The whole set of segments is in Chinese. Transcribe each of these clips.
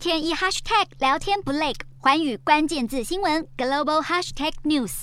天一 hashtag 聊天不累，环宇关键字新闻 global hashtag news。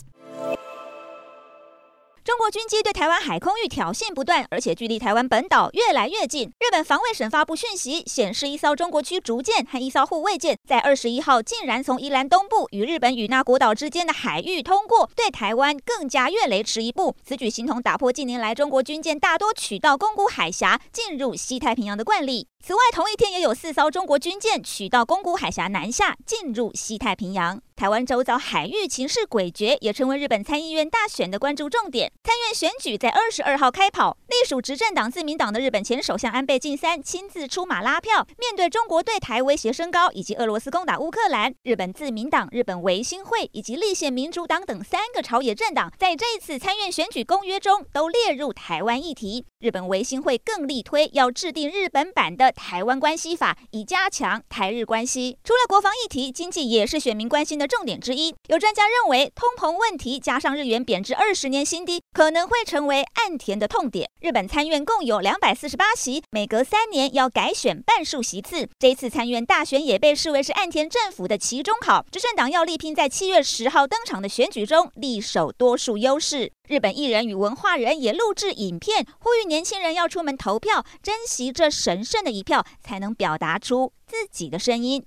中国军机对台湾海空域挑衅不断，而且距离台湾本岛越来越近。日本防卫省发布讯息，显示一艘中国驱逐舰和一艘护卫舰在二十一号竟然从宜兰东部与日本与那国岛之间的海域通过，对台湾更加越雷池一步。此举形同打破近年来中国军舰大多取道宫古海峡进入西太平洋的惯例。此外，同一天也有四艘中国军舰取道宫古海峡南下进入西太平洋。台湾周遭海域情势诡谲，也成为日本参议院大选的关注重点。参院选举在二十二号开跑，隶属执政党自民党的日本前首相安倍晋三亲自出马拉票。面对中国对台威胁升高，以及俄罗罗斯攻打乌克兰，日本自民党、日本维新会以及立宪民主党等三个朝野政党，在这次参院选举公约中都列入台湾议题。日本维新会更力推要制定日本版的台湾关系法，以加强台日关系。除了国防议题，经济也是选民关心的重点之一。有专家认为，通膨问题加上日元贬值二十年新低，可能会成为岸田的痛点。日本参院共有两百四十八席，每隔三年要改选半数席次。这次参院大选也被视为是岸田政府的期中考，执政党要力拼在七月十号登场的选举中力守多数优势。日本艺人与文化人也录制影片，呼吁年轻人要出门投票，珍惜这神圣的一票，才能表达出自己的声音。